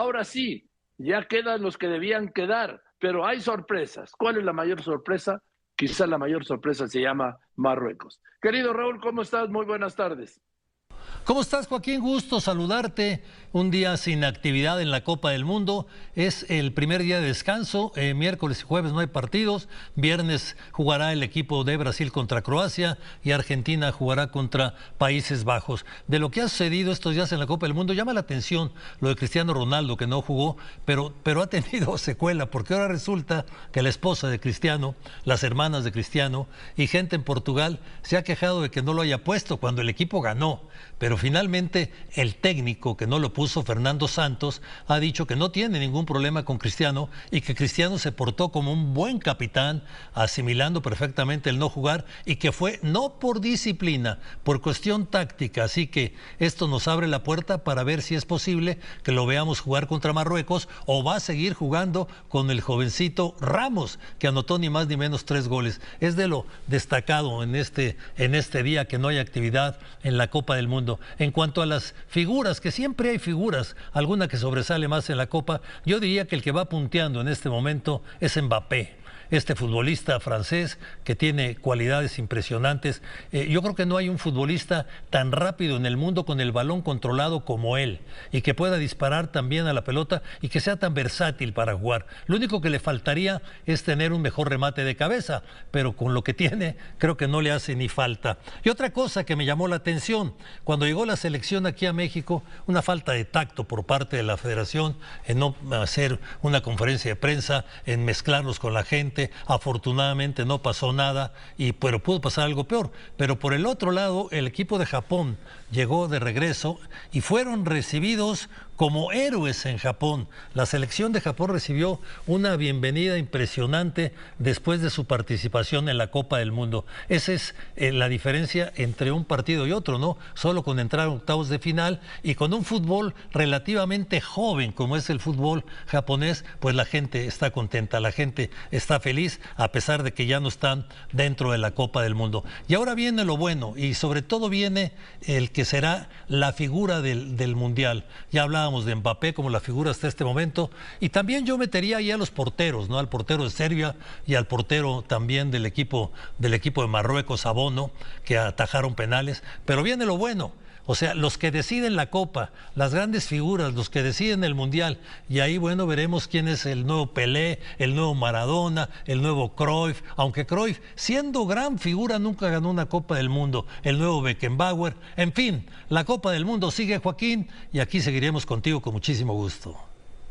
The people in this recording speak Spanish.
ahora sí, ya quedan los que debían quedar, pero hay sorpresas. ¿Cuál es la mayor sorpresa? Quizás la mayor sorpresa se llama Marruecos. Querido Raúl, ¿cómo estás? Muy buenas tardes. ¿Cómo estás, Joaquín? Gusto saludarte. Un día sin actividad en la Copa del Mundo. Es el primer día de descanso. Eh, miércoles y jueves no hay partidos. Viernes jugará el equipo de Brasil contra Croacia y Argentina jugará contra Países Bajos. De lo que ha sucedido estos días en la Copa del Mundo, llama la atención lo de Cristiano Ronaldo, que no jugó, pero, pero ha tenido secuela, porque ahora resulta que la esposa de Cristiano, las hermanas de Cristiano y gente en Portugal se ha quejado de que no lo haya puesto cuando el equipo ganó. Pero finalmente el técnico que no lo puso, Fernando Santos, ha dicho que no tiene ningún problema con Cristiano y que Cristiano se portó como un buen capitán, asimilando perfectamente el no jugar y que fue no por disciplina, por cuestión táctica. Así que esto nos abre la puerta para ver si es posible que lo veamos jugar contra Marruecos o va a seguir jugando con el jovencito Ramos, que anotó ni más ni menos tres goles. Es de lo destacado en este, en este día que no hay actividad en la Copa del Mundo. En cuanto a las figuras, que siempre hay figuras, alguna que sobresale más en la Copa, yo diría que el que va punteando en este momento es Mbappé este futbolista francés que tiene cualidades impresionantes. Eh, yo creo que no hay un futbolista tan rápido en el mundo con el balón controlado como él y que pueda disparar también a la pelota y que sea tan versátil para jugar. Lo único que le faltaría es tener un mejor remate de cabeza, pero con lo que tiene creo que no le hace ni falta. Y otra cosa que me llamó la atención, cuando llegó la selección aquí a México, una falta de tacto por parte de la federación en no hacer una conferencia de prensa, en mezclarlos con la gente afortunadamente no pasó nada, y, pero pudo pasar algo peor. Pero por el otro lado, el equipo de Japón llegó de regreso y fueron recibidos como héroes en Japón. La selección de Japón recibió una bienvenida impresionante después de su participación en la Copa del Mundo. Esa es eh, la diferencia entre un partido y otro, ¿no? Solo con entrar a octavos de final y con un fútbol relativamente joven como es el fútbol japonés, pues la gente está contenta, la gente está feliz a pesar de que ya no están dentro de la Copa del Mundo. Y ahora viene lo bueno y sobre todo viene el que será la figura del, del Mundial. Ya de Mbappé como la figura hasta este momento. Y también yo metería ahí a los porteros, ¿no? Al portero de Serbia y al portero también del equipo, del equipo de Marruecos, Abono, que atajaron penales. Pero viene lo bueno. O sea, los que deciden la Copa, las grandes figuras, los que deciden el Mundial. Y ahí, bueno, veremos quién es el nuevo Pelé, el nuevo Maradona, el nuevo Cruyff. Aunque Cruyff, siendo gran figura, nunca ganó una Copa del Mundo. El nuevo Beckenbauer. En fin, la Copa del Mundo sigue, Joaquín, y aquí seguiremos contigo con muchísimo gusto.